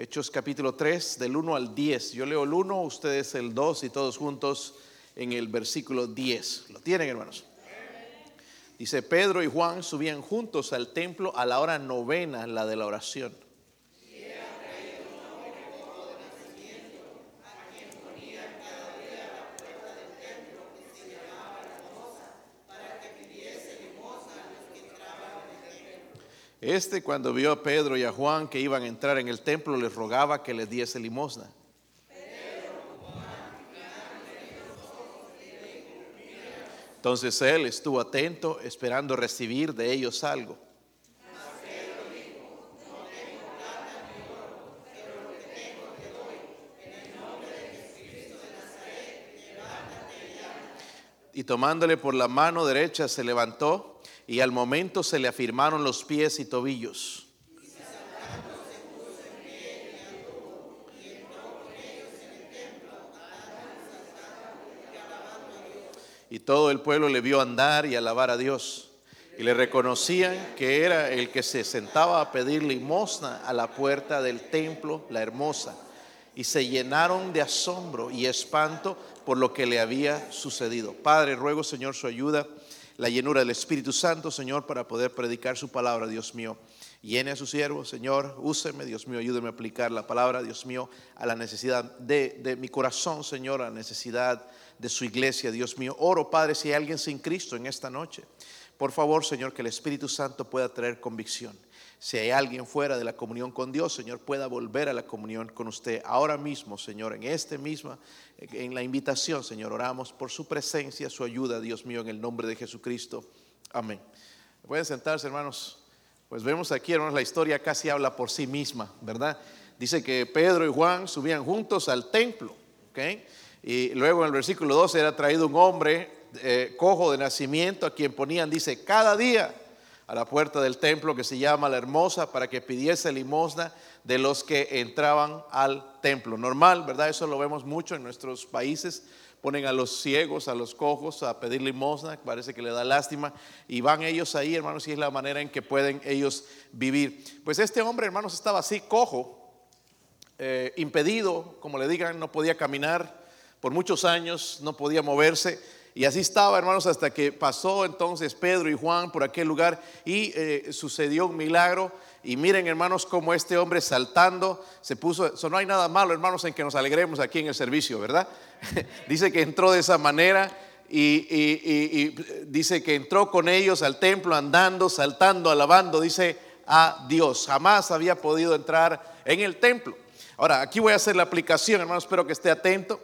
Hechos capítulo 3, del 1 al 10. Yo leo el 1, ustedes el 2 y todos juntos en el versículo 10. ¿Lo tienen, hermanos? Dice, Pedro y Juan subían juntos al templo a la hora novena, la de la oración. Este cuando vio a Pedro y a Juan que iban a entrar en el templo, les rogaba que les diese limosna. Entonces él estuvo atento, esperando recibir de ellos algo. Y tomándole por la mano derecha se levantó y al momento se le afirmaron los pies y tobillos. Y todo el pueblo le vio andar y alabar a Dios. Y le reconocían que era el que se sentaba a pedir limosna a la puerta del templo, la hermosa. Y se llenaron de asombro y espanto por lo que le había sucedido. Padre, ruego Señor su ayuda la llenura del Espíritu Santo, Señor, para poder predicar su palabra, Dios mío. Llene a su siervo, Señor, úseme, Dios mío, ayúdeme a aplicar la palabra, Dios mío, a la necesidad de, de mi corazón, Señor, a la necesidad de su iglesia, Dios mío. Oro, Padre, si hay alguien sin Cristo en esta noche, por favor, Señor, que el Espíritu Santo pueda traer convicción. Si hay alguien fuera de la comunión con Dios, Señor, pueda volver a la comunión con usted ahora mismo, Señor, en este misma, en la invitación, Señor, oramos por su presencia, su ayuda, Dios mío, en el nombre de Jesucristo. Amén. Pueden sentarse, hermanos. Pues vemos aquí, hermanos, la historia casi habla por sí misma, ¿verdad? Dice que Pedro y Juan subían juntos al templo, ¿ok? Y luego en el versículo 12 era traído un hombre eh, cojo de nacimiento a quien ponían, dice, cada día a la puerta del templo que se llama la hermosa para que pidiese limosna de los que entraban al templo. Normal, ¿verdad? Eso lo vemos mucho en nuestros países. Ponen a los ciegos, a los cojos a pedir limosna, parece que le da lástima, y van ellos ahí, hermanos, y es la manera en que pueden ellos vivir. Pues este hombre, hermanos, estaba así, cojo, eh, impedido, como le digan, no podía caminar por muchos años, no podía moverse y así estaba, hermanos, hasta que pasó entonces Pedro y Juan por aquel lugar y eh, sucedió un milagro. Y miren, hermanos, como este hombre saltando se puso. no hay nada malo, hermanos, en que nos alegremos aquí en el servicio, ¿verdad? dice que entró de esa manera y, dice que entró con ellos al templo andando, saltando, alabando. Dice a Dios. Jamás había podido entrar en el templo. Ahora, aquí voy a hacer la aplicación, hermanos, espero que esté atento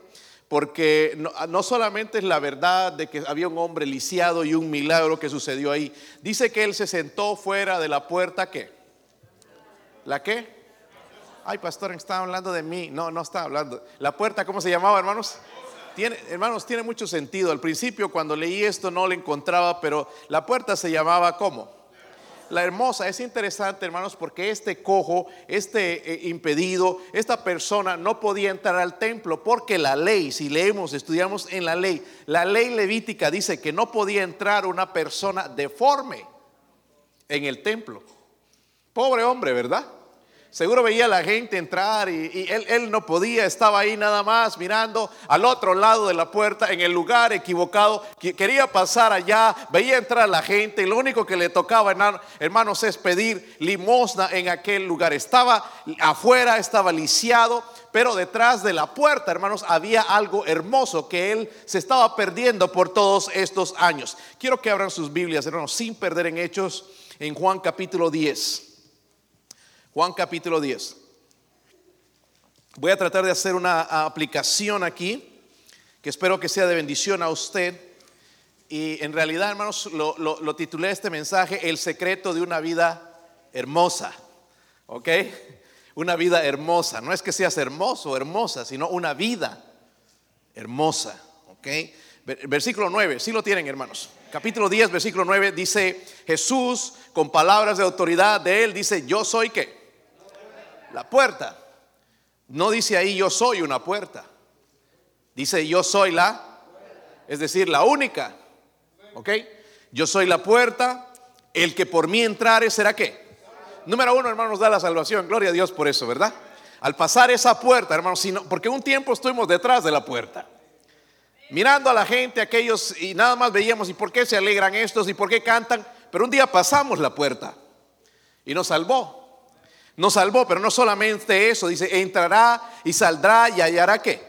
porque no, solamente es la verdad de que había un hombre lisiado y un milagro que sucedió ahí. Dice que él se sentó fuera de la puerta, ¿qué? ¿La qué? Ay, pastor, está hablando de mí. No, no está hablando. La puerta, ¿cómo se llamaba, hermanos? Tiene, hermanos, tiene mucho sentido. Al principio, cuando leí esto, no lo encontraba, pero la puerta se llamaba ¿cómo? La hermosa. Es interesante, hermanos, porque este cojo, este eh, impedido, esta persona no podía entrar al templo porque la ley, si leemos, estudiamos en la ley, la ley levítica dice que no podía entrar una persona deforme en el templo. Pobre hombre, ¿verdad? Seguro veía a la gente entrar y, él, él, no podía, estaba ahí nada más mirando al otro lado de la puerta, en el lugar equivocado. Quería pasar allá, veía entrar a la gente y lo único que le tocaba, hermanos, es pedir limosna en aquel lugar. Estaba afuera, estaba lisiado, pero detrás de la puerta, hermanos, había algo hermoso que él se estaba perdiendo por todos estos años. Quiero que abran sus Biblias, hermanos, sin perder en Hechos, en Juan capítulo 10. Juan capítulo 10. Voy a tratar de hacer una aplicación aquí, que espero que sea de bendición a usted. Y en realidad, hermanos, lo, titulé este mensaje, El secreto de una vida hermosa. ¿Ok? Una vida hermosa. No es que seas hermoso o hermosa, sino una vida hermosa. ¿Ok? Versículo 9, si lo tienen, hermanos. Capítulo 10, versículo 9 dice, Jesús, con palabras de autoridad de él, dice, yo soy que la puerta. No dice ahí yo soy una puerta. Dice yo soy la, es decir, la única. ¿Ok? Yo soy la puerta. El que por mí entrare será qué. Número uno, hermanos, da la salvación. Gloria a Dios por eso, ¿verdad? Al pasar esa puerta, hermanos, sino, porque un tiempo estuvimos detrás de la puerta. Mirando a la gente, aquellos, y nada más veíamos, ¿y por qué se alegran estos? ¿Y por qué cantan? Pero un día pasamos la puerta y nos salvó. Nos salvó, pero no solamente eso, dice, entrará y saldrá y hallará qué?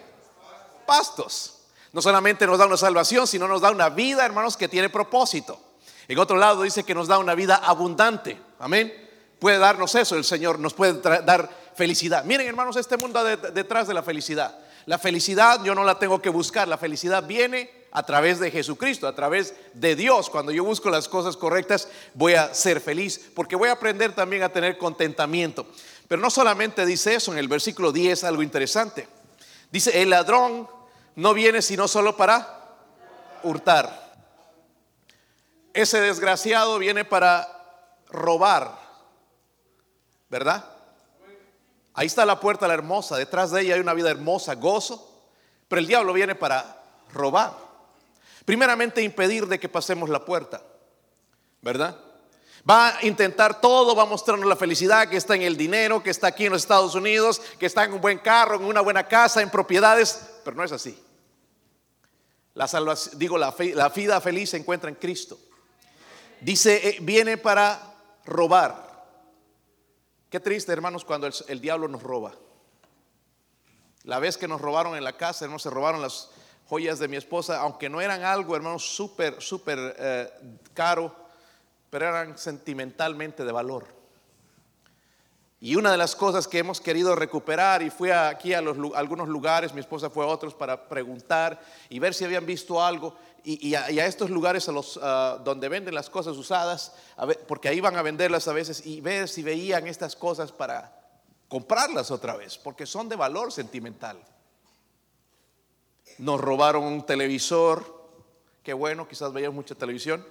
Pastos. No solamente nos da una salvación, sino nos da una vida, hermanos, que tiene propósito. En otro lado dice que nos da una vida abundante. Amén. Puede darnos eso el Señor, nos puede dar felicidad. Miren, hermanos, este mundo detrás de la felicidad. La felicidad yo no la tengo que buscar, la felicidad viene a través de Jesucristo, a través de Dios. Cuando yo busco las cosas correctas, voy a ser feliz, porque voy a aprender también a tener contentamiento. Pero no solamente dice eso, en el versículo 10 algo interesante. Dice, el ladrón no viene sino solo para hurtar. Ese desgraciado viene para robar, ¿verdad? Ahí está la puerta la hermosa, detrás de ella hay una vida hermosa, gozo, pero el diablo viene para robar. Primeramente impedir de que pasemos la puerta, ¿verdad? Va a intentar todo, va a mostrarnos la felicidad que está en el dinero, que está aquí en los Estados Unidos, que está en un buen carro, en una buena casa, en propiedades, pero no es así. La salvación, digo, la, la vida feliz se encuentra en Cristo. Dice, eh, viene para robar. Qué triste, hermanos, cuando el, diablo nos roba. La vez que nos robaron en la casa, hermanos, se robaron las joyas de mi esposa, aunque no eran algo, hermanos, súper, súper eh, caro, pero eran sentimentalmente de valor. Y una de las cosas que hemos querido recuperar, y fui aquí a, algunos lugares, mi esposa fue a otros para preguntar y ver si habían visto algo, y, a, estos lugares a los, ah, donde venden las cosas usadas, porque ahí van a venderlas a veces, y ver si veían estas cosas para comprarlas otra vez, porque son de valor sentimental. Nos robaron un televisor, qué bueno, quizás veíamos mucha televisión.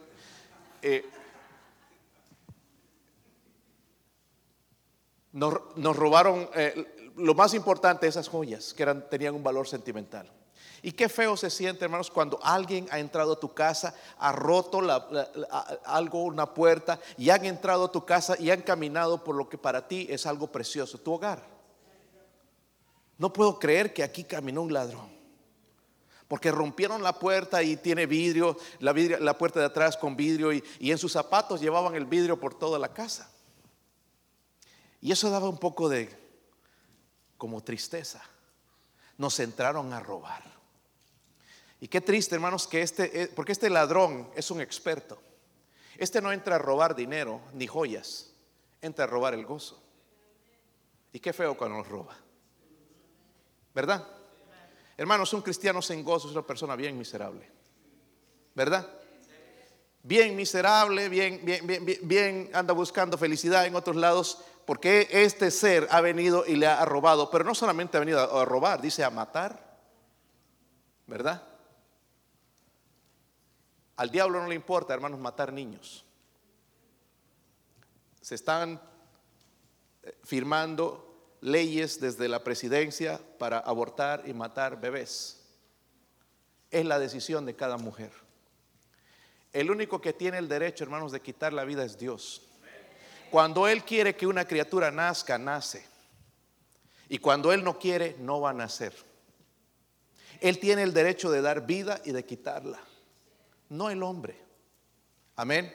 Eh, nos, robaron eh, lo más importante, esas joyas que tenían un valor sentimental. Y qué feo se siente, hermanos, cuando alguien ha entrado a tu casa, ha roto algo, una puerta, y han entrado a tu casa y han caminado por lo que para ti es algo precioso, tu hogar. No puedo creer que aquí caminó un ladrón. Porque rompieron la puerta y tiene vidrio, la, puerta de atrás con vidrio, y, y en sus zapatos llevaban el vidrio por toda la casa. Y eso daba un poco de como tristeza. Nos entraron a robar. Y qué triste, hermanos, que este, eh, porque este ladrón es un experto. Este no entra a robar dinero ni joyas, entra a robar el gozo. Y qué feo cuando nos roba. ¿Verdad? Hermanos, un cristiano sin gozo es una persona bien miserable. ¿Verdad? Bien miserable, bien, bien, bien, bien, anda buscando felicidad en otros lados, porque este ser ha venido y le ha robado, pero no solamente ha venido a robar, dice a matar, ¿verdad? Al diablo no le importa, hermanos, matar niños. Se están eh, firmando leyes desde la presidencia para abortar y matar bebés. Es la decisión de cada mujer. El único que tiene el derecho, hermanos, de quitar la vida es Dios. Cuando Él quiere que una criatura nazca, nace. Y cuando Él no quiere, no va a nacer. Él tiene el derecho de dar vida y de quitarla, no el hombre. Amén.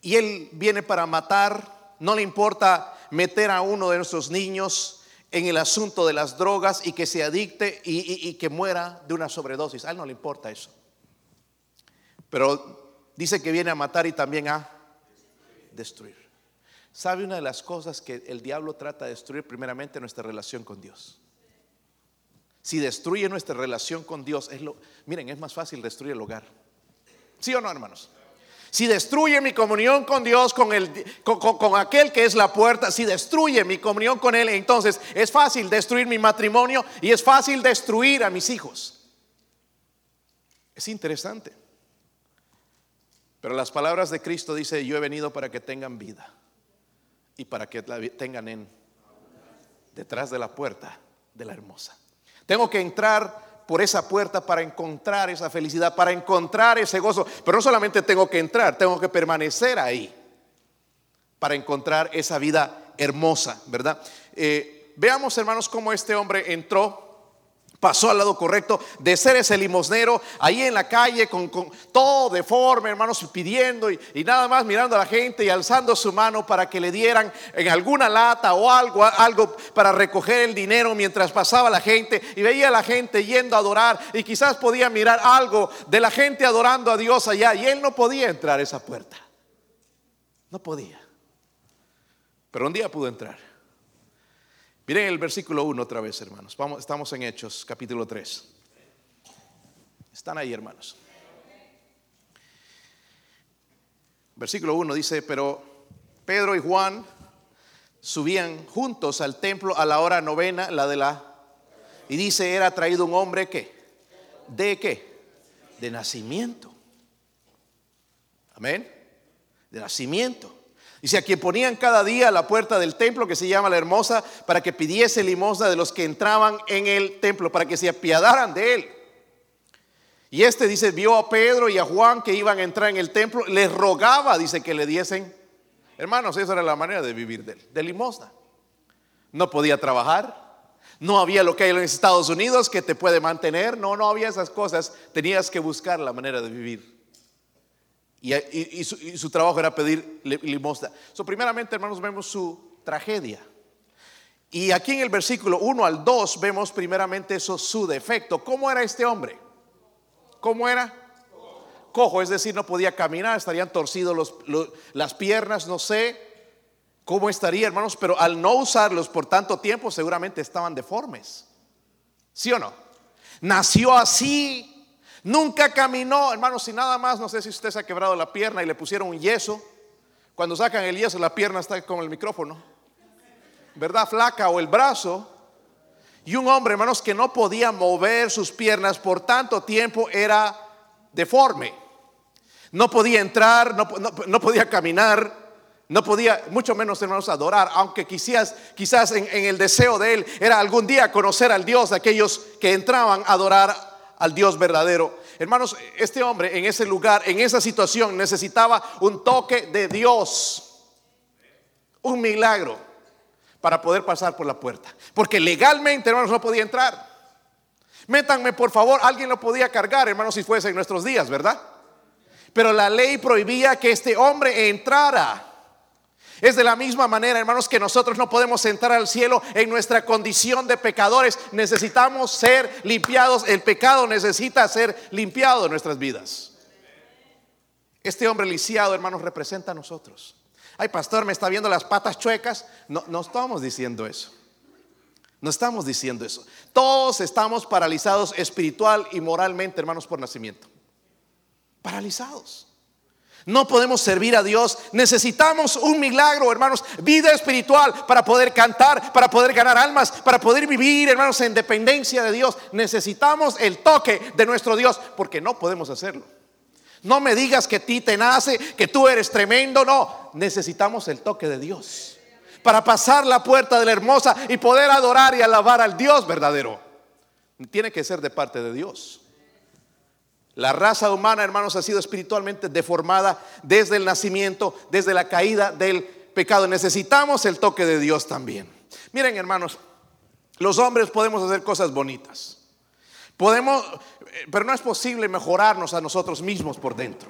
Y Él viene para matar, no le importa meter a uno de nuestros niños en el asunto de las drogas y que se adicte y, que muera de una sobredosis. A Él no le importa eso. Pero dice que viene a matar y también a destruir. ¿Sabe una de las cosas que el diablo trata de destruir? Primeramente nuestra relación con Dios. Si destruye nuestra relación con Dios, es lo, miren, es más fácil destruir el hogar. ¿Sí o no, hermanos? Si destruye mi comunión con Dios, con, el, con, aquel que es la puerta, si destruye mi comunión con Él, entonces es fácil destruir mi matrimonio y es fácil destruir a mis hijos. Es interesante. Pero las palabras de Cristo dice, yo he venido para que tengan vida y para que la tengan en detrás de la puerta de la hermosa. Tengo que entrar por esa puerta para encontrar esa felicidad, para encontrar ese gozo. Pero no solamente tengo que entrar, tengo que permanecer ahí para encontrar esa vida hermosa, ¿verdad? Eh, veamos, hermanos, cómo este hombre entró pasó al lado correcto de ser ese limosnero ahí en la calle con, todo deforme, hermanos, pidiendo y, nada más mirando a la gente y alzando su mano para que le dieran en alguna lata o algo, algo para recoger el dinero mientras pasaba la gente y veía a la gente yendo a adorar y quizás podía mirar algo de la gente adorando a Dios allá y él no podía entrar a esa puerta. No podía. Pero un día pudo entrar. Miren el versículo 1 otra vez, hermanos. Vamos, estamos en Hechos, capítulo 3. Están ahí, hermanos. Versículo 1 dice, pero Pedro y Juan subían juntos al templo a la hora novena, la de la... Y dice, era traído un hombre que... ¿De qué? De nacimiento. Amén. De nacimiento. Dice, a quien ponían cada día a la puerta del templo, que se llama la hermosa, para que pidiese limosna de los que entraban en el templo, para que se apiadaran de él. Y este dice, vio a Pedro y a Juan que iban a entrar en el templo, les rogaba, dice, que le diesen. Hermanos, esa era la manera de vivir de él, de limosna. No podía trabajar, no había lo que hay en Estados Unidos que te puede mantener, no, no había esas cosas, tenías que buscar la manera de vivir. Y, su, trabajo era pedir limosna. So, primeramente, hermanos, vemos su tragedia. Y aquí en el versículo 1 al 2 vemos primeramente eso, su defecto. ¿Cómo era este hombre? ¿Cómo era? Cojo, es decir, no podía caminar, estarían torcidos las piernas, no sé cómo estaría, hermanos, pero al no usarlos por tanto tiempo seguramente estaban deformes. ¿Sí o no? Nació así, Nunca caminó, hermanos, si nada más, no sé si usted se ha quebrado la pierna y le pusieron un yeso. Cuando sacan el yeso, la pierna está con el micrófono. ¿Verdad? Flaca o el brazo. Y un hombre, hermanos, que no podía mover sus piernas por tanto tiempo era deforme. No podía entrar, no, podía caminar, no podía, mucho menos, hermanos, adorar, aunque quizás, quizás en, el deseo de él era algún día conocer al Dios de aquellos que entraban a adorar al Dios verdadero. Hermanos, este hombre en ese lugar, en esa situación, necesitaba un toque de Dios, un milagro para poder pasar por la puerta. Porque legalmente, hermanos, no podía entrar. Métanme, por favor, alguien lo podía cargar, hermanos, si fuese en nuestros días, ¿verdad? Pero la ley prohibía que este hombre entrara. Es de la misma manera, hermanos, que nosotros no podemos entrar al cielo en nuestra condición de pecadores. Necesitamos ser limpiados. El pecado necesita ser limpiado en nuestras vidas. Este hombre lisiado, hermanos, representa a nosotros. Ay, pastor, me está viendo las patas chuecas. No, no estamos diciendo eso. No estamos diciendo eso. Todos estamos paralizados espiritual y moralmente, hermanos, por nacimiento. Paralizados. No podemos servir a Dios. Necesitamos un milagro, hermanos, vida espiritual para poder cantar, para poder ganar almas, para poder vivir, hermanos, en dependencia de Dios. Necesitamos el toque de nuestro Dios porque no podemos hacerlo. No me digas que a ti te nace, que tú eres tremendo. No, necesitamos el toque de Dios para pasar la puerta de la hermosa y poder adorar y alabar al Dios verdadero. Tiene que ser de parte de Dios. La raza humana, hermanos, ha sido espiritualmente deformada desde el nacimiento, desde la caída del pecado. Necesitamos el toque de Dios también. Miren, hermanos, los hombres podemos hacer cosas bonitas. Podemos, eh, pero no es posible mejorarnos a nosotros mismos por dentro.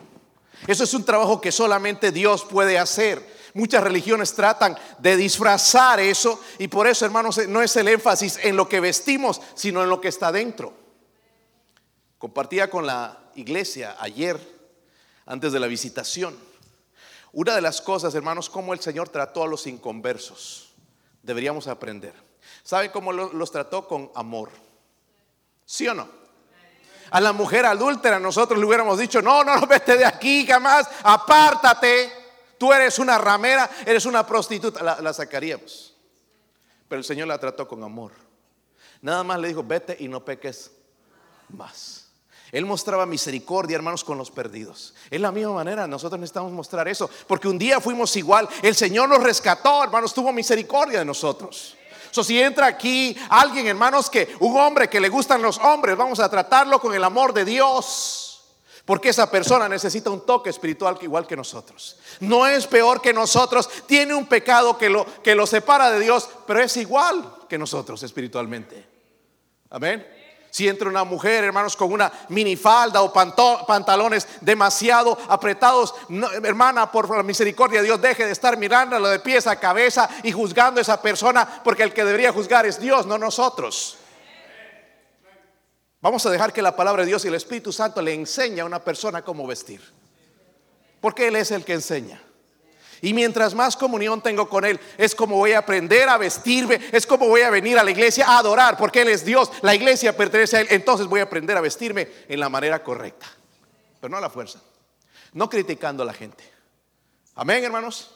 Eso es un trabajo que solamente Dios puede hacer. Muchas religiones tratan de disfrazar eso y por eso, hermanos, no es el énfasis en lo que vestimos, sino en lo que está dentro. Compartía con la iglesia ayer, antes de la visitación, una de las cosas, hermanos, cómo el Señor trató a los inconversos. Deberíamos aprender. ¿Saben cómo los trató? Con amor. ¿Sí o no? A la mujer adúltera nosotros le hubiéramos dicho, no, no, no, vete de aquí jamás, apártate. Tú eres una ramera, eres una prostituta. La, la sacaríamos. Pero el Señor la trató con amor. Nada más le dijo, vete y no peques más. Él mostraba misericordia, hermanos, con los perdidos. Es la misma manera, nosotros necesitamos mostrar eso, porque un día fuimos igual, el Señor nos rescató, hermanos, tuvo misericordia de nosotros. So, si entra aquí alguien, hermanos, que un hombre que le gustan los hombres, vamos a tratarlo con el amor de Dios. Porque esa persona necesita un toque espiritual igual que nosotros. No es peor que nosotros, tiene un pecado que lo, que lo separa de Dios, pero es igual que nosotros espiritualmente. Amén. Si entra una mujer, hermanos, con una minifalda o pantalones demasiado apretados, hermana, por la misericordia de Dios, deje de estar mirándolo de pies a cabeza y juzgando a esa persona, porque el que debería juzgar es Dios, no nosotros. Vamos a dejar que la palabra de Dios y el Espíritu Santo le enseñe a una persona cómo vestir. Porque Él es el que enseña. Y mientras más comunión tengo con Él, es como voy a aprender a vestirme, es como voy a venir a la iglesia a adorar, porque Él es Dios, la iglesia pertenece a Él, entonces voy a aprender a vestirme en la manera correcta, pero no a la fuerza, no criticando a la gente. Amén, hermanos.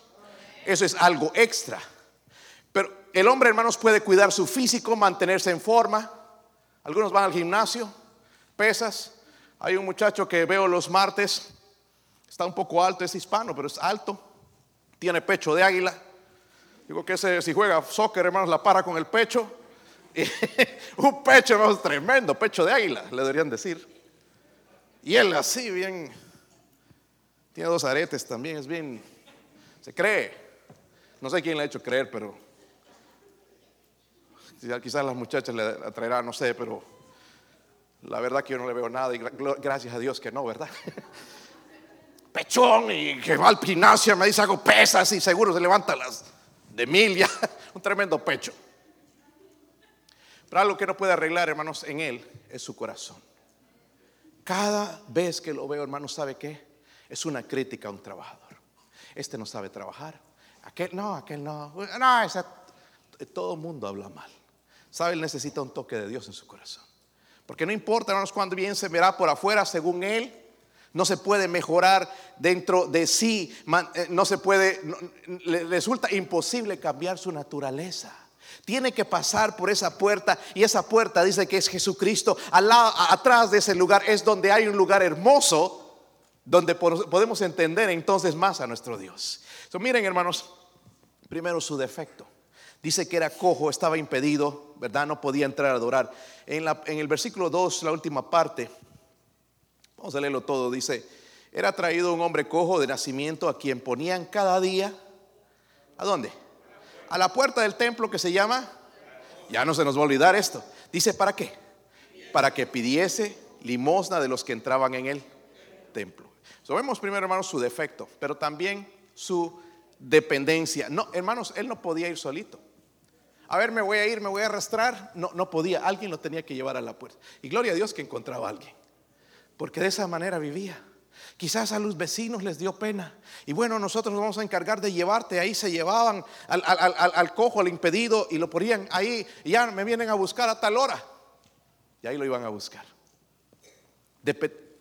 Eso es algo extra. Pero el hombre, hermanos, puede cuidar su físico, mantenerse en forma. Algunos van al gimnasio, pesas. Hay un muchacho que veo los martes, está un poco alto, es hispano, pero es alto tiene pecho de águila. Digo que ese, si juega soccer, hermanos, la para con el pecho. un pecho, hermanos, tremendo, pecho de águila, le deberían decir. Y él así, bien, tiene dos aretes también, es bien, se cree. No sé quién le ha hecho creer, pero quizás las muchachas le atraerán, no sé, pero la verdad que yo no le veo nada y gracias a Dios que no, ¿verdad? pechón y que va al gimnasio, me dice hago pesas y seguro se levanta las de mil ya, un tremendo pecho. Pero algo que no puede arreglar, hermanos, en él es su corazón. Cada vez que lo veo, hermanos, ¿sabe qué? Es una crítica a un trabajador. Este no sabe trabajar. Aquel no, aquel no. No, esa, todo el mundo habla mal. ¿Sabe? Él necesita un toque de Dios en su corazón. Porque no importa, hermanos, cuando bien se verá por afuera, según él, no se puede mejorar dentro de sí, eh, no se puede, resulta imposible cambiar su naturaleza. Tiene que pasar por esa puerta y esa puerta dice que es Jesucristo. Al lado, atrás de ese lugar es donde hay un lugar hermoso donde podemos entender entonces más a nuestro Dios. miren hermanos, primero su defecto. Dice que era cojo, estaba impedido, ¿verdad? No podía entrar a adorar. En, en el versículo 2, la última parte, Vamos a leerlo todo. Dice, era traído un hombre cojo de nacimiento a quien ponían cada día. ¿A dónde? A la puerta del templo que se llama. Ya no se nos va a olvidar esto. Dice, ¿para qué? Para que pidiese limosna de los que entraban en el templo. So, vemos primero, hermanos, su defecto, pero también su dependencia. No, hermanos, él no podía ir solito. A ver, me voy a ir, me voy a arrastrar. No, no podía. Alguien lo tenía que llevar a la puerta. Y gloria a Dios que encontraba a alguien porque de esa manera vivía. Quizás a los vecinos les dio pena. Y bueno, nosotros nos vamos a encargar de llevarte. Ahí se llevaban al, cojo, al impedido, y lo ponían ahí. Y ya me vienen a buscar a tal hora. Y ahí lo iban a buscar.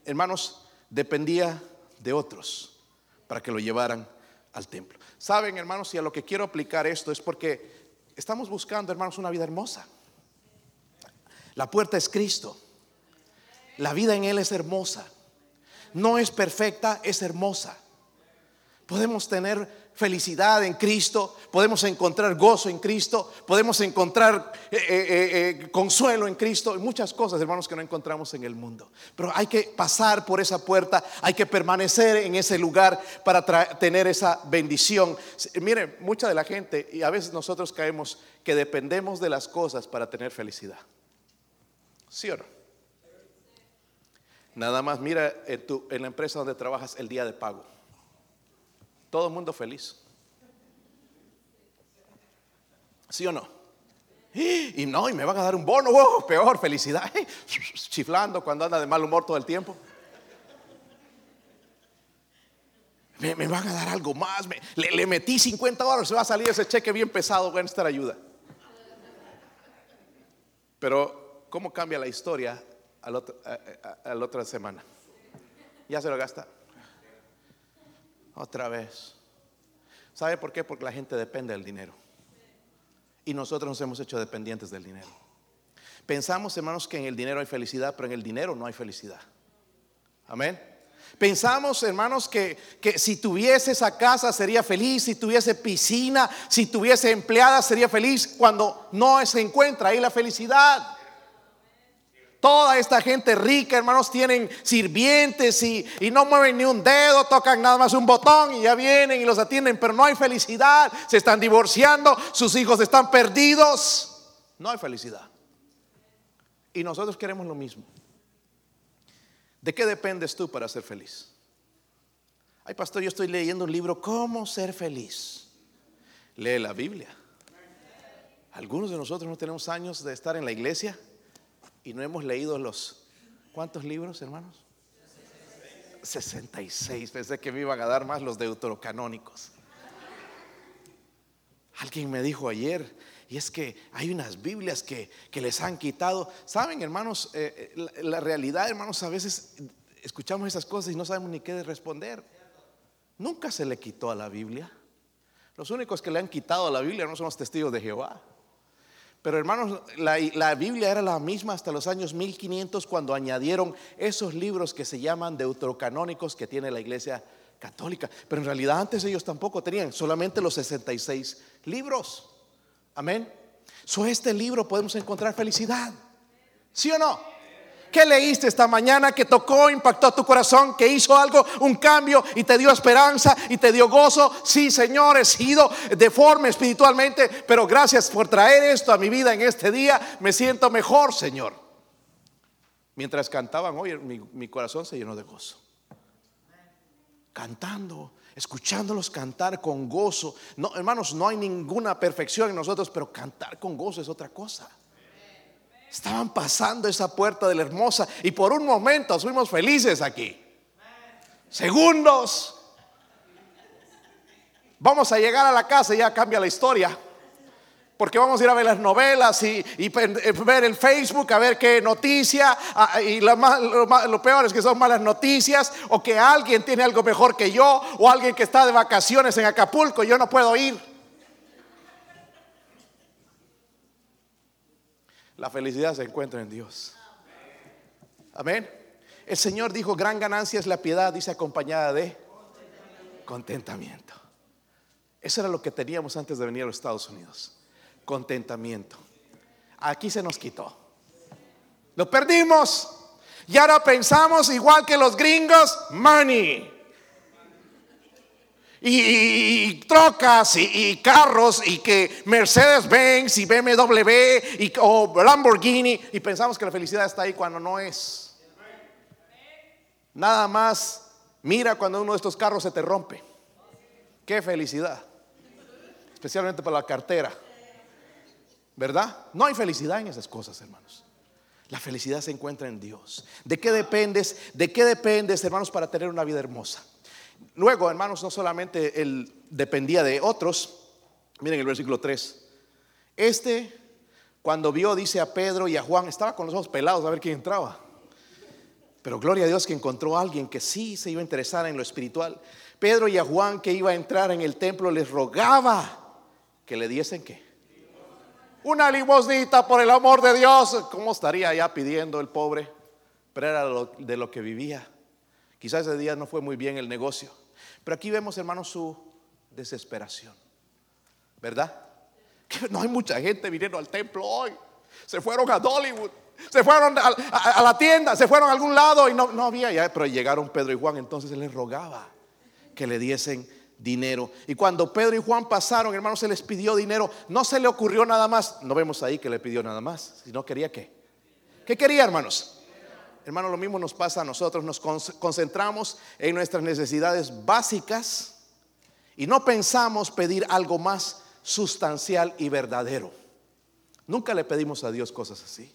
hermanos, dependía de otros para que lo llevaran al templo. Saben, hermanos, y a lo que quiero aplicar esto es porque estamos buscando, hermanos, una vida hermosa. La puerta es Cristo. La vida en Él es hermosa. No es perfecta, es hermosa. Podemos tener felicidad en Cristo, podemos encontrar gozo en Cristo, podemos encontrar eh, eh, eh, consuelo en Cristo y muchas cosas, hermanos, que no encontramos en el mundo. Pero hay que pasar por esa puerta, hay que permanecer en ese lugar para tener esa bendición. Mire, mucha de la gente, y a veces nosotros caemos, que dependemos de las cosas para tener felicidad. ¿Sí o no? Nada más mira en, tu, en la empresa donde trabajas el día de pago. Todo el mundo feliz. ¿Sí o no? Y no, y me van a dar un bono, peor, felicidad. Chiflando cuando anda de mal humor todo el tiempo. Me, van a dar algo más. le, metí 50 dólares, se va a salir ese cheque bien pesado, voy a necesitar ayuda. Pero, ¿cómo cambia la historia a, la otra semana. Ya se lo gasta. Otra vez. ¿Sabe por qué? Porque la gente depende del dinero. Y nosotros nos hemos hecho dependientes del dinero. Pensamos, hermanos, que en el dinero hay felicidad, pero en el dinero no hay felicidad. Amén. Pensamos, hermanos, que, que, si tuviese esa casa sería feliz, si tuviese piscina, si tuviese empleada sería feliz, cuando no se encuentra ahí la felicidad. Toda esta gente rica, hermanos, tienen sirvientes y, y, no mueven ni un dedo, tocan nada más un botón y ya vienen y los atienden, pero no hay felicidad, se están divorciando, sus hijos están perdidos, no hay felicidad. Y nosotros queremos lo mismo. ¿De qué dependes tú para ser feliz? Ay, pastor, yo estoy leyendo un libro, ¿Cómo ser feliz? Lee la Biblia. Algunos de nosotros no tenemos años de estar en la iglesia y no hemos leído los... ¿Cuántos libros, hermanos? 66. Pensé que me iban a dar más los deuterocanónicos. Alguien me dijo ayer, y es que hay unas Biblias que, les han quitado. Saben, hermanos, eh, eh, la, realidad, hermanos, a veces escuchamos esas cosas y no sabemos ni qué responder. Nunca se le quitó a la Biblia. Los únicos que le han quitado a la Biblia no son los testigos de Jehová. Pero hermanos, la, Biblia era la misma hasta los años 1500 cuando añadieron esos libros que se llaman deuterocanónicos que tiene la iglesia católica. Pero en realidad antes ellos tampoco tenían, solamente los 66 libros. Amén. So este libro podemos encontrar felicidad. ¿Sí o no? ¿Qué leíste esta mañana que tocó, impactó tu corazón, que hizo algo, un cambio y te dio esperanza y te dio gozo? Sí, Señor, he sido deforme espiritualmente, pero gracias por traer esto a mi vida en este día. Me siento mejor, Señor. Mientras cantaban hoy, mi, mi corazón se llenó de gozo. Cantando, escuchándolos cantar con gozo. No, hermanos, no hay ninguna perfección en nosotros, pero cantar con gozo es otra cosa. Estaban pasando esa puerta de la hermosa y por un momento fuimos felices aquí. Segundos. Vamos a llegar a la casa y ya cambia la historia. Porque vamos a ir a ver las novelas y, ver el Facebook, a ver qué noticia. Y lo, lo, peor es que son malas noticias. O que alguien tiene algo mejor que yo. O alguien que está de vacaciones en Acapulco y yo no puedo ir. La felicidad se encuentra en Dios. Amén. El Señor dijo, gran ganancia es la piedad, dice acompañada de contentamiento. Eso era lo que teníamos antes de venir a los Estados Unidos. Contentamiento. Aquí se nos quitó. Lo perdimos. Y ahora pensamos igual que los gringos, money y, trocas y, carros y que Mercedes Benz y BMW y, o Lamborghini y pensamos que la felicidad está ahí cuando no es. Nada más mira cuando uno de estos carros se te rompe. Qué felicidad. Especialmente para la cartera. ¿Verdad? No hay felicidad en esas cosas, hermanos. La felicidad se encuentra en Dios. ¿De qué dependes? ¿De qué dependes, hermanos, para tener una vida hermosa? Luego, hermanos, no solamente él dependía de otros, miren el versículo 3. Este, cuando vio, dice a Pedro y a Juan, estaba con los ojos pelados a ver quién entraba. Pero gloria a Dios que encontró a alguien que sí se iba a interesar en lo espiritual. Pedro y a Juan que iba a entrar en el templo les rogaba que le diesen qué. Una limosnita por el amor de Dios. ¿Cómo estaría ya pidiendo el pobre? Pero era de lo que vivía. Quizás ese día no fue muy bien el negocio. Pero aquí vemos, hermanos, su desesperación. ¿Verdad? Que no hay mucha gente viniendo al templo hoy. Se fueron a Dollywood. Se fueron a, la tienda, se fueron a algún lado y no, no había ya, pero llegaron Pedro y Juan, entonces él les rogaba que le diesen dinero. Y cuando Pedro y Juan pasaron, hermanos, se les pidió dinero. No se le ocurrió nada más. No vemos ahí que le pidió nada más, sino quería qué. ¿Qué quería, hermanos? Hermano, lo mismo nos pasa a nosotros. Nos concentramos en nuestras necesidades básicas y no pensamos pedir algo más sustancial y verdadero. Nunca le pedimos a Dios cosas así.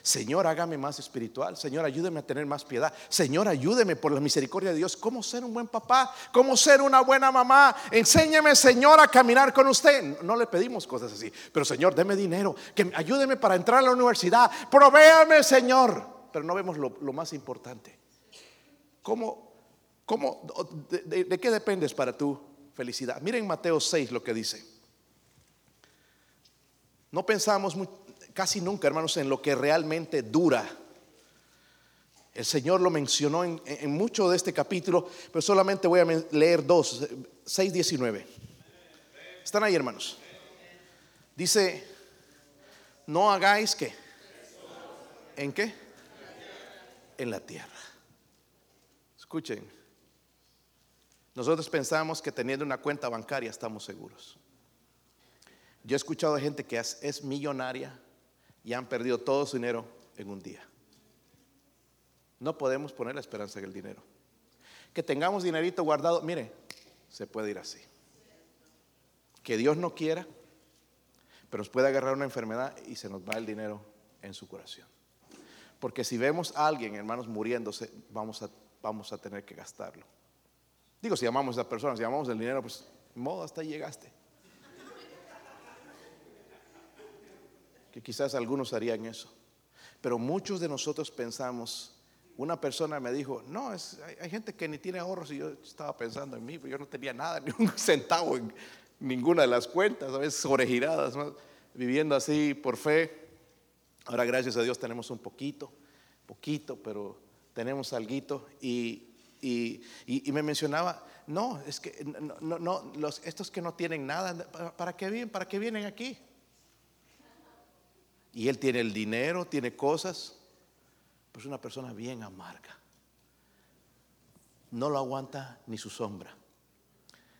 Señor, hágame más espiritual. Señor, ayúdeme a tener más piedad. Señor, ayúdeme por la misericordia de Dios. ¿Cómo ser un buen papá? ¿Cómo ser una buena mamá? Enséñeme, Señor, a caminar con usted. No le pedimos cosas así. Pero, Señor, deme dinero. Que ayúdeme para entrar a la universidad. Provéame, Señor pero no vemos lo, más importante. ¿Cómo, cómo, de, qué dependes para tu felicidad? Miren Mateo 6 lo que dice. No pensamos casi nunca, hermanos, en lo que realmente dura. El Señor lo mencionó en, en mucho de este capítulo, pero solamente voy a leer dos, 6, 19. ¿Están ahí, hermanos? Dice, no hagáis que. ¿En qué? En la tierra. Escuchen, nosotros pensamos que teniendo una cuenta bancaria estamos seguros. Yo he escuchado gente que es, millonaria y han perdido todo su dinero en un día. No podemos poner la esperanza en el dinero. Que tengamos dinerito guardado, mire, se puede ir así. Que Dios no quiera, pero nos puede agarrar una enfermedad y se nos va el dinero en su curación. Porque si vemos a alguien, hermanos, muriéndose, vamos a, vamos a tener que gastarlo. Digo, si amamos a esa persona, si amamos el dinero, pues, modo, hasta ahí llegaste. que quizás algunos harían eso. Pero muchos de nosotros pensamos, una persona me dijo, no, es, hay, gente que ni tiene ahorros y yo estaba pensando en mí, pero yo no tenía nada, ni un centavo en ninguna de las cuentas, a veces sobregiradas, viviendo así por fe. Ahora gracias a Dios tenemos un poquito, poquito, pero tenemos algo y, y, y, me mencionaba, no, es que no, no, los, estos que no tienen nada, ¿para, qué vienen? ¿Para qué vienen aquí? y él tiene el dinero, tiene cosas, pues es una persona bien amarga. No lo aguanta ni su sombra.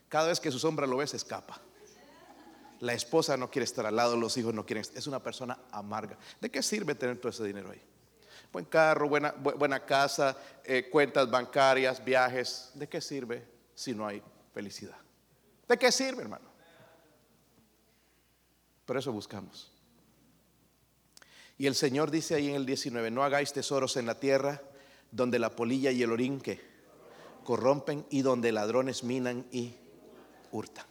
Cada vez que su sombra lo ve, se escapa. La esposa no quiere estar al lado, los hijos no quieren. Es una persona amarga. ¿De qué sirve tener todo ese dinero ahí? Buen carro, buena, casa, eh, cuentas bancarias, viajes. ¿De qué sirve si no hay felicidad? ¿De qué sirve, hermano? Por eso buscamos. Y el Señor dice ahí en el 19, no hagáis tesoros en la tierra donde la polilla y el orín que corrompen y donde ladrones minan y hurtan.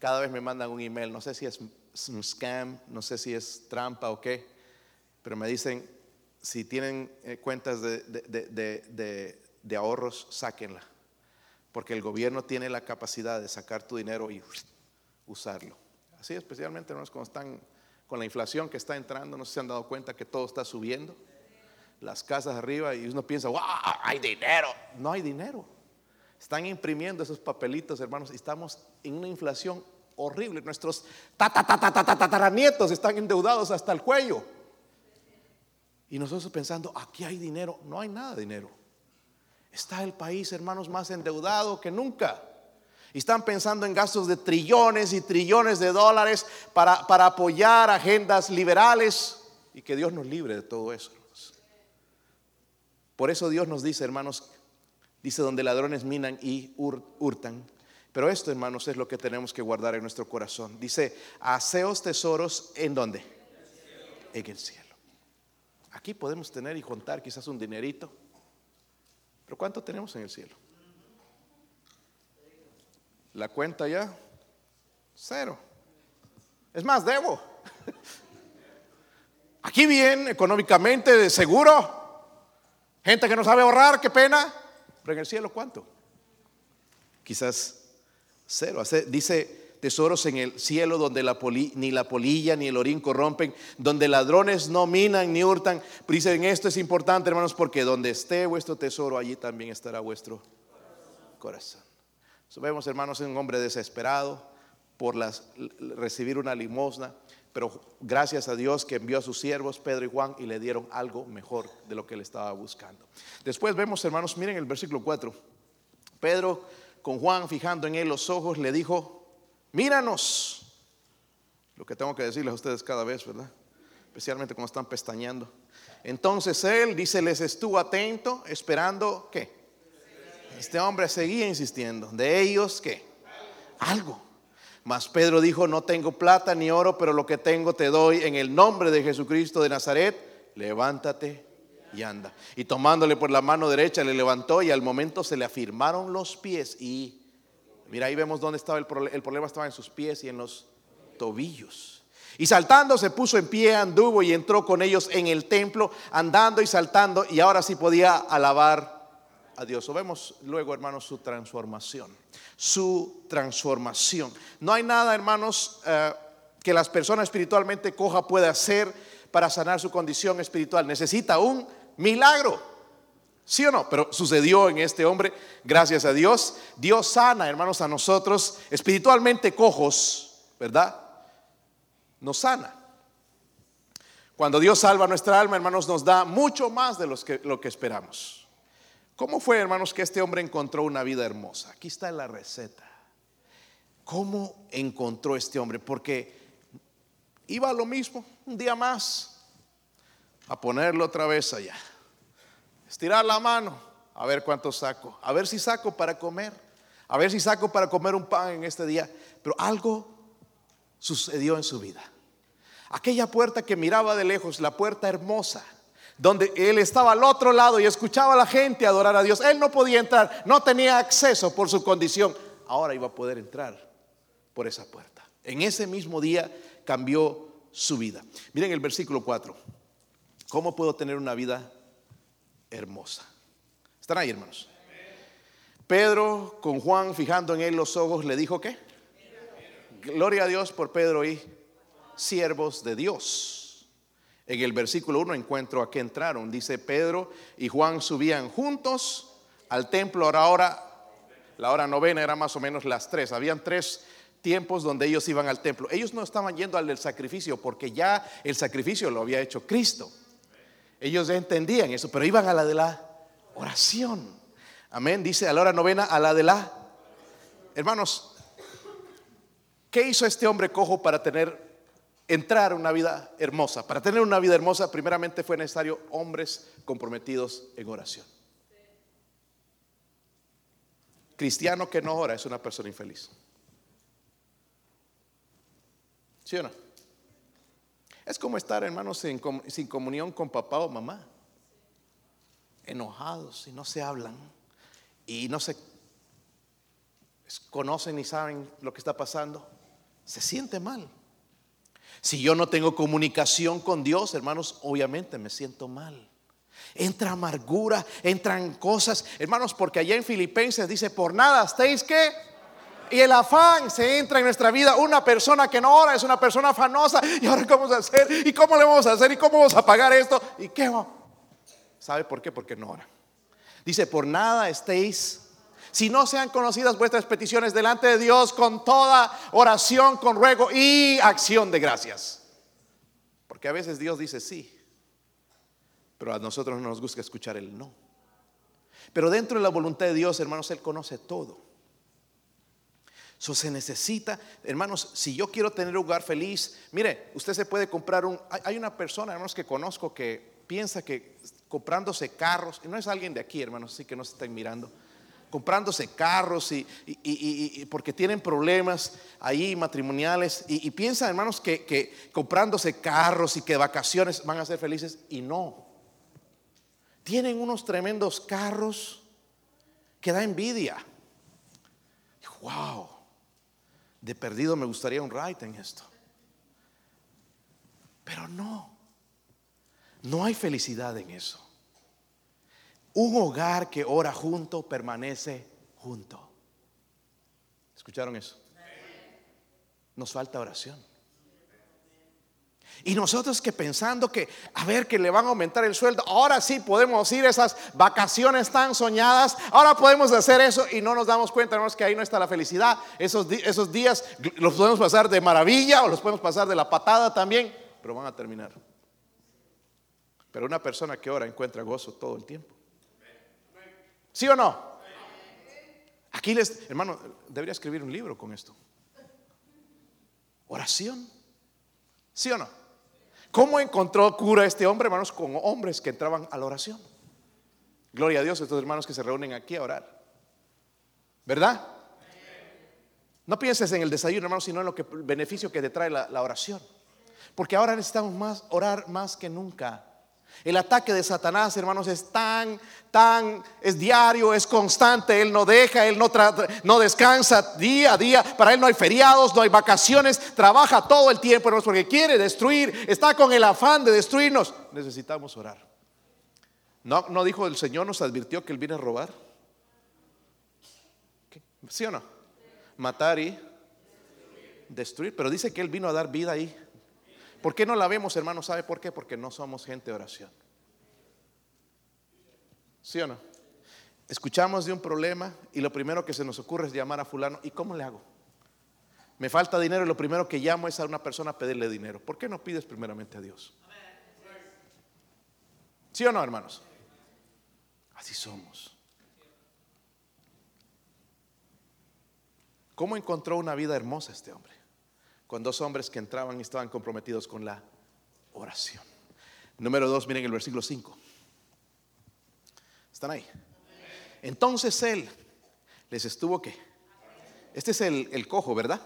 Cada vez me mandan un email, no sé si es un scam, no sé si es trampa o qué, pero me dicen, si tienen eh, cuentas de, de ahorros, sáquenla, porque el gobierno tiene la capacidad de sacar tu dinero y usarlo. Así especialmente no cuando están con la inflación que está entrando, no se han dado cuenta que todo está subiendo. Las casas arriba y uno piensa, wow, hay dinero. No hay dinero. Están imprimiendo esos papelitos, hermanos, y estamos en una inflación horrible. Nuestros tataranietos están endeudados hasta el cuello. Y nosotros pensando, aquí hay dinero. No hay nada de dinero. Está el país, hermanos, más endeudado que nunca. Y están pensando en gastos de trillones y trillones de dólares para, para apoyar agendas liberales y que Dios nos libre de todo eso. Por eso Dios nos dice, hermanos, dice donde ladrones minan y hurtan. Pero esto, hermanos, es lo que tenemos que guardar en nuestro corazón. Dice, haceos tesoros en donde? En el cielo. Aquí podemos tener y contar quizás un dinerito. Pero ¿cuánto tenemos en el cielo? La cuenta ya, cero. Es más, debo. Aquí bien, económicamente, de seguro. Gente que no sabe ahorrar, qué pena. En el cielo, ¿cuánto? Quizás cero. Dice tesoros en el cielo donde la ni la polilla ni el orín corrompen, donde ladrones no minan ni hurtan. Pero dicen, esto es importante, hermanos, porque donde esté vuestro tesoro, allí también estará vuestro corazón. Vemos, hermanos, un hombre desesperado por recibir una limosna, pero gracias a Dios que envió a sus siervos, Pedro y Juan, y le dieron algo mejor de lo que él estaba buscando. Después vemos, hermanos, miren el versículo 4. Pedro, con Juan fijando en él los ojos, le dijo, míranos. Lo que tengo que decirles a ustedes cada vez, ¿verdad? Especialmente cuando están pestañeando. Entonces él dice, les estuvo atento, esperando, ¿qué? Este hombre seguía insistiendo. ¿De ellos qué? Algo. Mas Pedro dijo, no tengo plata ni oro, pero lo que tengo te doy en el nombre de Jesucristo de Nazaret. Levántate y anda. Y tomándole por la mano derecha le levantó y al momento se le afirmaron los pies y mira ahí vemos dónde estaba el problema. El problema estaba en sus pies y en los tobillos. Y saltando se puso en pie, anduvo y entró con ellos en el templo, andando y saltando y ahora sí podía alabar a Dios. O vemos luego, hermanos, su transformación. Su transformación. No hay nada, hermanos, eh, que las personas espiritualmente coja pueda hacer para sanar su condición espiritual. Necesita un milagro. ¿Sí o no? Pero sucedió en este hombre, gracias a Dios. Dios sana, hermanos, a nosotros espiritualmente cojos, ¿verdad? Nos sana. Cuando Dios salva nuestra alma, hermanos, nos da mucho más de que, lo que esperamos. ¿Cómo fue, hermanos, que este hombre encontró una vida hermosa? Aquí está la receta. ¿Cómo encontró este hombre? Porque iba a lo mismo, un día más, a ponerlo otra vez allá. Estirar la mano, a ver cuánto saco, a ver si saco para comer, a ver si saco para comer un pan en este día. Pero algo sucedió en su vida. Aquella puerta que miraba de lejos, la puerta hermosa, donde él estaba al otro lado y escuchaba a la gente adorar a Dios. Él no podía entrar, no tenía acceso por su condición. Ahora iba a poder entrar por esa puerta. En ese mismo día cambió su vida. Miren el versículo 4. ¿Cómo puedo tener una vida hermosa? ¿Están ahí, hermanos? Pedro, con Juan fijando en él los ojos, le dijo que Gloria a Dios por Pedro y siervos de Dios. En el versículo 1 encuentro a que entraron. Dice Pedro y Juan subían juntos al templo. Ahora, ahora, la hora novena era más o menos las tres. Habían tres tiempos donde ellos iban al templo. Ellos no estaban yendo al del sacrificio porque ya el sacrificio lo había hecho Cristo. Ellos ya entendían eso, pero iban a la de la oración. Amén. Dice a la hora novena, a la de la... Hermanos, ¿qué hizo este hombre cojo para tener entrar a una vida hermosa. Para tener una vida hermosa, primeramente fue necesario hombres comprometidos en oración. Cristiano que no ora es una persona infeliz. ¿Sí o no? Es como estar, hermanos, sin, sin comunión con papá o mamá. Enojados y no se hablan y no se conocen ni saben lo que está pasando. Se siente mal. Si yo no tengo comunicación con Dios, hermanos, obviamente me siento mal. Entra amargura, entran cosas, hermanos, porque allá en Filipenses dice, por nada estéis que... Y el afán se entra en nuestra vida. Una persona que no ora es una persona afanosa. ¿Y ahora cómo vamos a hacer? ¿Y cómo le vamos a hacer? ¿Y cómo vamos a pagar esto? ¿Y qué? ¿Sabe por qué? Porque no ora. Dice, por nada estéis si no sean conocidas vuestras peticiones delante de Dios con toda oración, con ruego y acción de gracias. Porque a veces Dios dice sí, pero a nosotros no nos gusta escuchar el no. Pero dentro de la voluntad de Dios, hermanos, Él conoce todo. Eso se necesita, hermanos, si yo quiero tener un lugar feliz, mire, usted se puede comprar un, hay una persona, hermanos, que conozco que piensa que comprándose carros, y no es alguien de aquí, hermanos, así que no se mirando, comprándose carros y, porque tienen problemas ahí matrimoniales y, piensan, hermanos, que, que comprándose carros y que vacaciones van a ser felices y no. Tienen unos tremendos carros que da envidia. Wow, de perdido me gustaría un ride en esto. Pero no, no hay felicidad en eso. Un hogar que ora junto permanece junto. ¿Escucharon eso? Nos falta oración. Y nosotros que pensando que, a ver, que le van a aumentar el sueldo, ahora sí podemos ir esas vacaciones tan soñadas, ahora podemos hacer eso y no nos damos cuenta, hermanos, que ahí no está la felicidad. Esos, esos días los podemos pasar de maravilla o los podemos pasar de la patada también, pero van a terminar. Pero una persona que ora encuentra gozo todo el tiempo. ¿Sí o no? Aquí les, hermano, debería escribir un libro con esto. Oración. ¿Sí o no? ¿Cómo encontró cura este hombre, hermanos? Con hombres que entraban a la oración. Gloria a Dios, estos hermanos que se reúnen aquí a orar. ¿Verdad? No pienses en el desayuno, hermano, sino en lo que el beneficio que te trae la, la oración. Porque ahora necesitamos más orar más que nunca. El ataque de Satanás, hermanos, es tan, tan, es diario, es constante. Él no deja, él no, no descansa día a día. Para él no hay feriados, no hay vacaciones. Trabaja todo el tiempo, hermanos, porque quiere destruir. Está con el afán de destruirnos. Necesitamos orar. ¿No, no dijo el Señor, nos advirtió que Él viene a robar? ¿Sí o no? Matar y destruir. Pero dice que Él vino a dar vida ahí ¿Por qué no la vemos, hermano? ¿Sabe por qué? Porque no somos gente de oración. ¿Sí o no? Escuchamos de un problema y lo primero que se nos ocurre es llamar a fulano. ¿Y cómo le hago? Me falta dinero y lo primero que llamo es a una persona a pedirle dinero. ¿Por qué no pides primeramente a Dios? ¿Sí o no, hermanos? Así somos. ¿Cómo encontró una vida hermosa este hombre? Con dos hombres que entraban y estaban comprometidos con la oración. Número dos, miren el versículo 5. ¿Están ahí? Entonces él les estuvo qué? Este es el, el cojo, ¿verdad?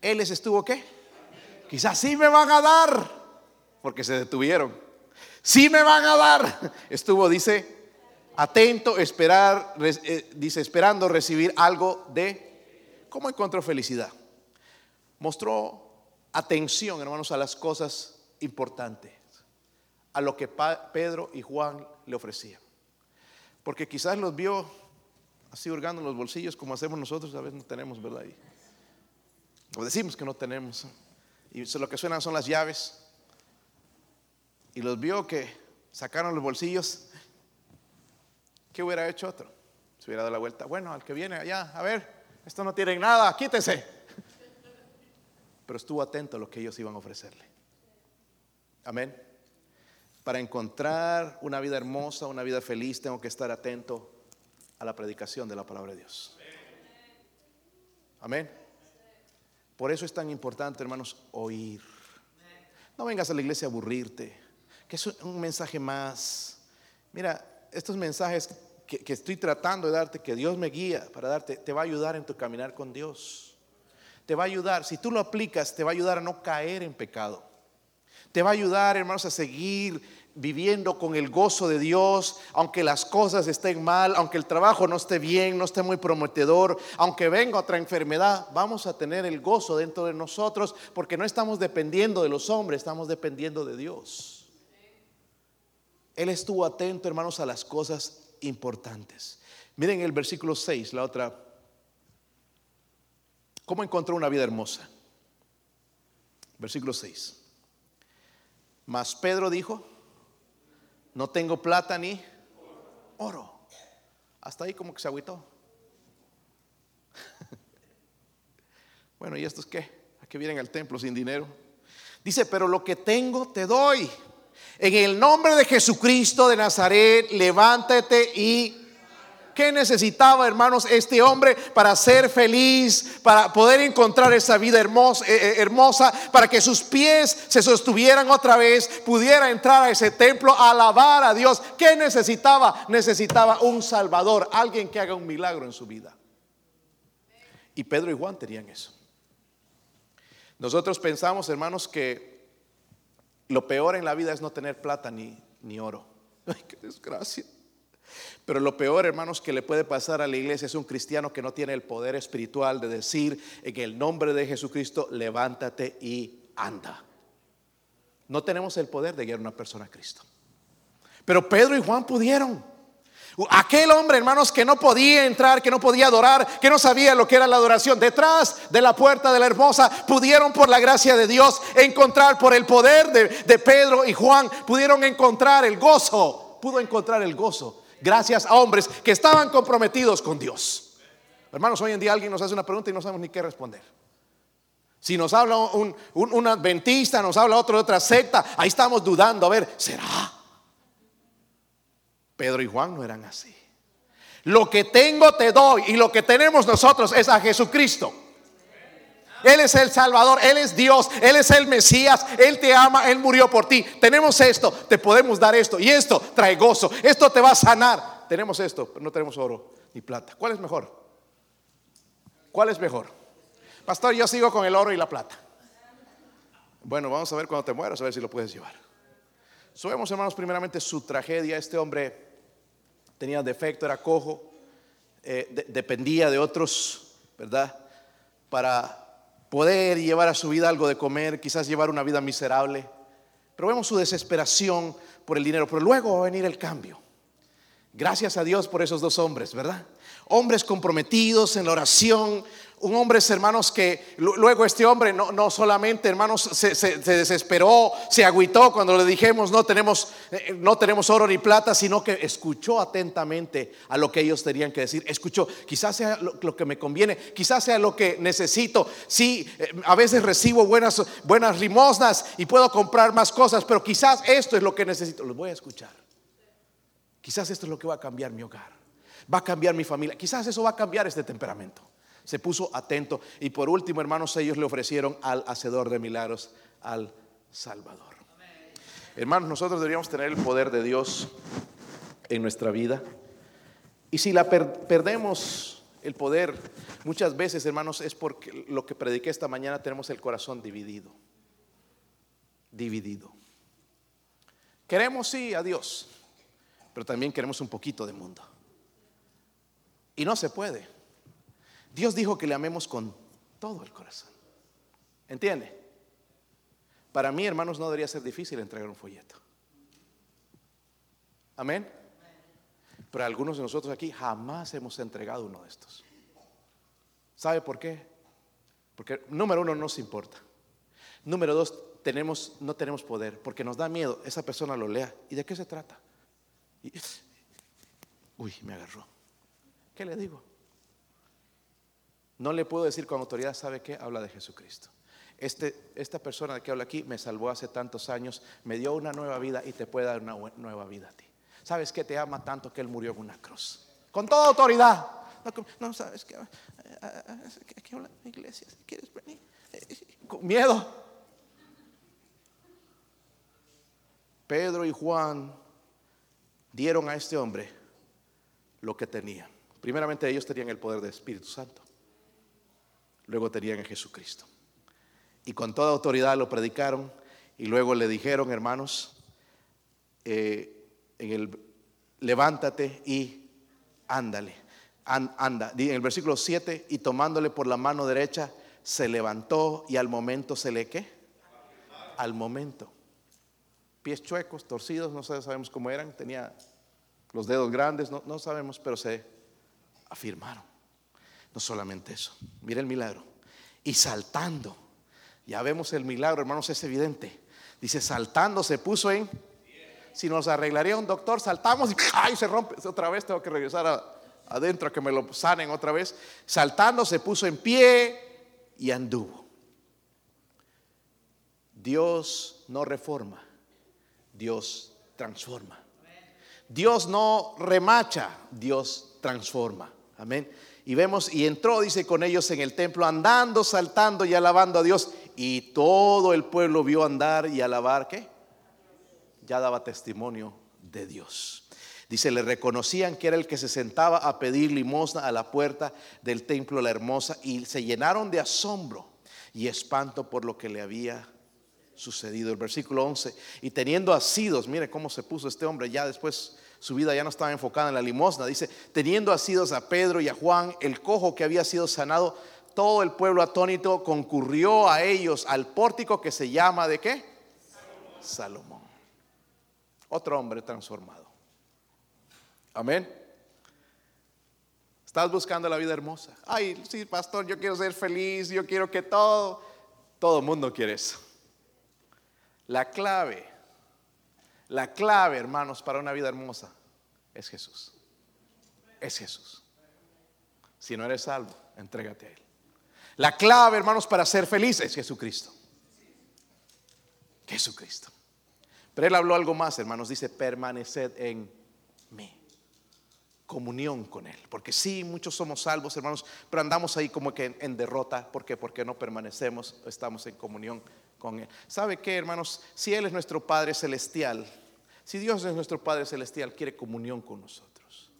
Él les estuvo qué? Quizás sí me van a dar, porque se detuvieron. Sí me van a dar. Estuvo, dice, atento, esperar, eh, dice, esperando recibir algo de... ¿Cómo encontró felicidad? Mostró atención, hermanos, a las cosas importantes, a lo que Pedro y Juan le ofrecían. Porque quizás los vio así hurgando los bolsillos como hacemos nosotros, a veces no tenemos, ¿verdad? o decimos que no tenemos. Y lo que suenan son las llaves. Y los vio que sacaron los bolsillos. ¿Qué hubiera hecho otro? Se hubiera dado la vuelta. Bueno, al que viene allá, a ver, esto no tiene nada, quítese. Pero estuvo atento a lo que ellos iban a ofrecerle. Amén. Para encontrar una vida hermosa, una vida feliz, tengo que estar atento a la predicación de la palabra de Dios. Amén. Por eso es tan importante, hermanos, oír. No vengas a la iglesia a aburrirte, que es un mensaje más. Mira, estos mensajes que, que, estoy tratando de darte, que Dios me guía para darte, te va a ayudar en tu caminar con Dios. Te va a ayudar, si tú lo aplicas, te va a ayudar a no caer en pecado. Te va a ayudar, hermanos, a seguir viviendo con el gozo de Dios, aunque las cosas estén mal, aunque el trabajo no esté bien, no esté muy prometedor, aunque venga otra enfermedad, vamos a tener el gozo dentro de nosotros porque no estamos dependiendo de los hombres, estamos dependiendo de Dios. Él estuvo atento, hermanos, a las cosas importantes. Miren el versículo 6, la otra. ¿Cómo encontró una vida hermosa? Versículo 6. Mas Pedro dijo, no tengo plata ni oro. Hasta ahí como que se agüitó. bueno, ¿y estos qué? ¿A qué vienen al templo sin dinero? Dice, pero lo que tengo te doy. En el nombre de Jesucristo de Nazaret, levántate y ¿Qué necesitaba, hermanos, este hombre para ser feliz, para poder encontrar esa vida hermosa, eh, eh, hermosa, para que sus pies se sostuvieran otra vez, pudiera entrar a ese templo alabar a Dios? ¿Qué necesitaba? Necesitaba un Salvador, alguien que haga un milagro en su vida. Y Pedro y Juan tenían eso. Nosotros pensamos, hermanos, que lo peor en la vida es no tener plata ni, ni oro. Ay, qué desgracia. Pero lo peor, hermanos, que le puede pasar a la iglesia es un cristiano que no tiene el poder espiritual de decir en el nombre de Jesucristo, levántate y anda. No tenemos el poder de guiar una persona a Cristo. Pero Pedro y Juan pudieron. Aquel hombre, hermanos, que no podía entrar, que no podía adorar, que no sabía lo que era la adoración, detrás de la puerta de la hermosa, pudieron por la gracia de Dios encontrar, por el poder de, de Pedro y Juan, pudieron encontrar el gozo, pudo encontrar el gozo gracias a hombres que estaban comprometidos con Dios. Hermanos, hoy en día alguien nos hace una pregunta y no sabemos ni qué responder. Si nos habla un, adventista, nos habla otro de otra secta, ahí estamos dudando, a ver, ¿será? Pedro y Juan no eran así. Lo que tengo te doy y lo que tenemos nosotros es a Jesucristo. Él es el Salvador, Él es Dios, Él es el Mesías, Él te ama, Él murió por ti. Tenemos esto, te podemos dar esto y esto trae gozo, esto te va a sanar. Tenemos esto, pero no tenemos oro ni plata. ¿Cuál es mejor? ¿Cuál es mejor? Pastor, yo sigo con el oro y la plata. Bueno, vamos a ver cuando te mueras, a ver si lo puedes llevar. Subemos, hermanos, primeramente su tragedia. Este hombre tenía defecto, era cojo, eh, dependía de otros, ¿verdad? Para poder llevar a su vida algo de comer, quizás llevar una vida miserable. Pero vemos su desesperación por el dinero, pero luego va a venir el cambio. Gracias a Dios por esos dos hombres, ¿verdad? Hombres comprometidos en la oración, un hombre, hermanos, que luego este hombre no, no solamente, hermanos, se, desesperó, se agüitó cuando le dijimos no tenemos, eh, no tenemos oro ni plata, sino que escuchó atentamente a lo que ellos tenían que decir. Escuchó, quizás sea lo, que me conviene, quizás sea lo que necesito. Sí, eh, a veces recibo buenas, buenas limosnas y puedo comprar más cosas, pero quizás esto es lo que necesito. Los voy a escuchar. Quizás esto es lo que va a cambiar mi hogar. Va a cambiar mi familia. Quizás eso va a cambiar este temperamento. Se puso atento. Y por último, hermanos, ellos le ofrecieron al hacedor de milagros, al Salvador. Hermanos, nosotros deberíamos tener el poder de Dios en nuestra vida. Y si la perdemos el poder, muchas veces, hermanos, es porque lo que prediqué esta mañana tenemos el corazón dividido. Dividido. Queremos sí a Dios, pero también queremos un poquito de mundo. Y no se puede. Dios dijo que le amemos con todo el corazón. ¿Entiende? Para mí, hermanos, no debería ser difícil entregar un folleto. Amén. Pero algunos de nosotros aquí jamás hemos entregado uno de estos. ¿Sabe por qué? Porque número uno, no nos importa. Número dos, tenemos, no tenemos poder porque nos da miedo. Esa persona lo lea. ¿Y de qué se trata? Uy, me agarró. ¿Qué le digo? No le puedo decir con autoridad, ¿sabe qué? Habla de Jesucristo. Este, esta persona que habla aquí me salvó hace tantos años, me dio una nueva vida y te puede dar una nueva vida a ti. ¿Sabes que te ama tanto que Él murió en una cruz? Con toda autoridad. No, sabes que, aquí habla la iglesia, quieres venir. Con miedo. Pedro y Juan dieron a este hombre lo que tenían. Primeramente ellos tenían el poder del Espíritu Santo. Luego tenían a Jesucristo. Y con toda autoridad lo predicaron y luego le dijeron, hermanos, eh, en el, levántate y ándale, anda. En el versículo 7, y tomándole por la mano derecha, se levantó y al momento se le qué? Al momento. Pies chuecos, torcidos, no sabemos cómo eran, tenía los dedos grandes, no, sabemos, pero se afirmaron. No solamente eso, mira el milagro. Y saltando, ya vemos el milagro, hermanos, es evidente. Dice, saltando se puso en... Si nos arreglaría un doctor, saltamos y ¡ay! se rompe. Otra vez tengo que regresar adentro a que me lo sanen otra vez. Saltando se puso en pie y anduvo. Dios no reforma, Dios transforma. Dios no remacha, Dios transforma. Amén. Y vemos, y entró, dice, con ellos en el templo, andando, saltando y alabando a Dios. Y todo el pueblo vio andar y alabar, ¿qué? Ya daba testimonio de Dios. Dice, le reconocían que era el que se sentaba a pedir limosna a la puerta del templo la hermosa y se llenaron de asombro y espanto por lo que le había sucedido. El versículo 11, y teniendo asidos, mire cómo se puso este hombre ya después su vida ya no estaba enfocada en la limosna. Dice, teniendo asidos a Pedro y a Juan, el cojo que había sido sanado, todo el pueblo atónito concurrió a ellos al pórtico que se llama de qué? Salomón. Otro hombre transformado. Amén. Estás buscando la vida hermosa. Ay, sí, pastor, yo quiero ser feliz, yo quiero que todo, todo el mundo quiere eso. La clave la clave, hermanos, para una vida hermosa es Jesús. Es Jesús. Si no eres salvo, entrégate a Él. La clave, hermanos, para ser feliz es Jesucristo. Jesucristo. Pero Él habló algo más, hermanos. Dice, permaneced en mí. Comunión con Él. Porque sí, muchos somos salvos, hermanos, pero andamos ahí como que en, derrota. ¿Por qué? Porque no permanecemos, estamos en comunión ¿Sabe qué, hermanos? Si Él es nuestro Padre Celestial, si Dios es nuestro Padre Celestial, quiere comunión con nosotros.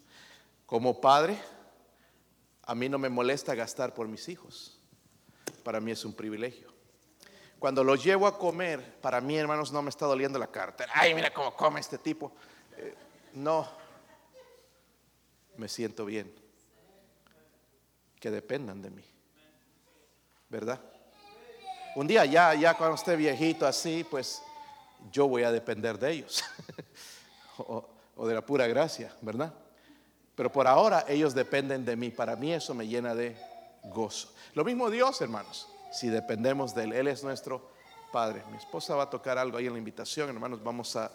Como Padre, a mí no me molesta gastar por mis hijos. Para mí es un privilegio. Cuando los llevo a comer, para mí, hermanos, no me está doliendo la cartera. Ay, mira cómo come este tipo. Eh, no, me siento bien. Que dependan de mí. ¿Verdad? Un día ya, ya cuando esté viejito así, pues yo voy a depender de ellos o, de la pura gracia, ¿verdad? Pero por ahora ellos dependen de mí. Para mí eso me llena de gozo. Lo mismo Dios, hermanos, si dependemos de Él. Él es nuestro Padre. Mi esposa va a tocar algo ahí en la invitación, hermanos. Vamos a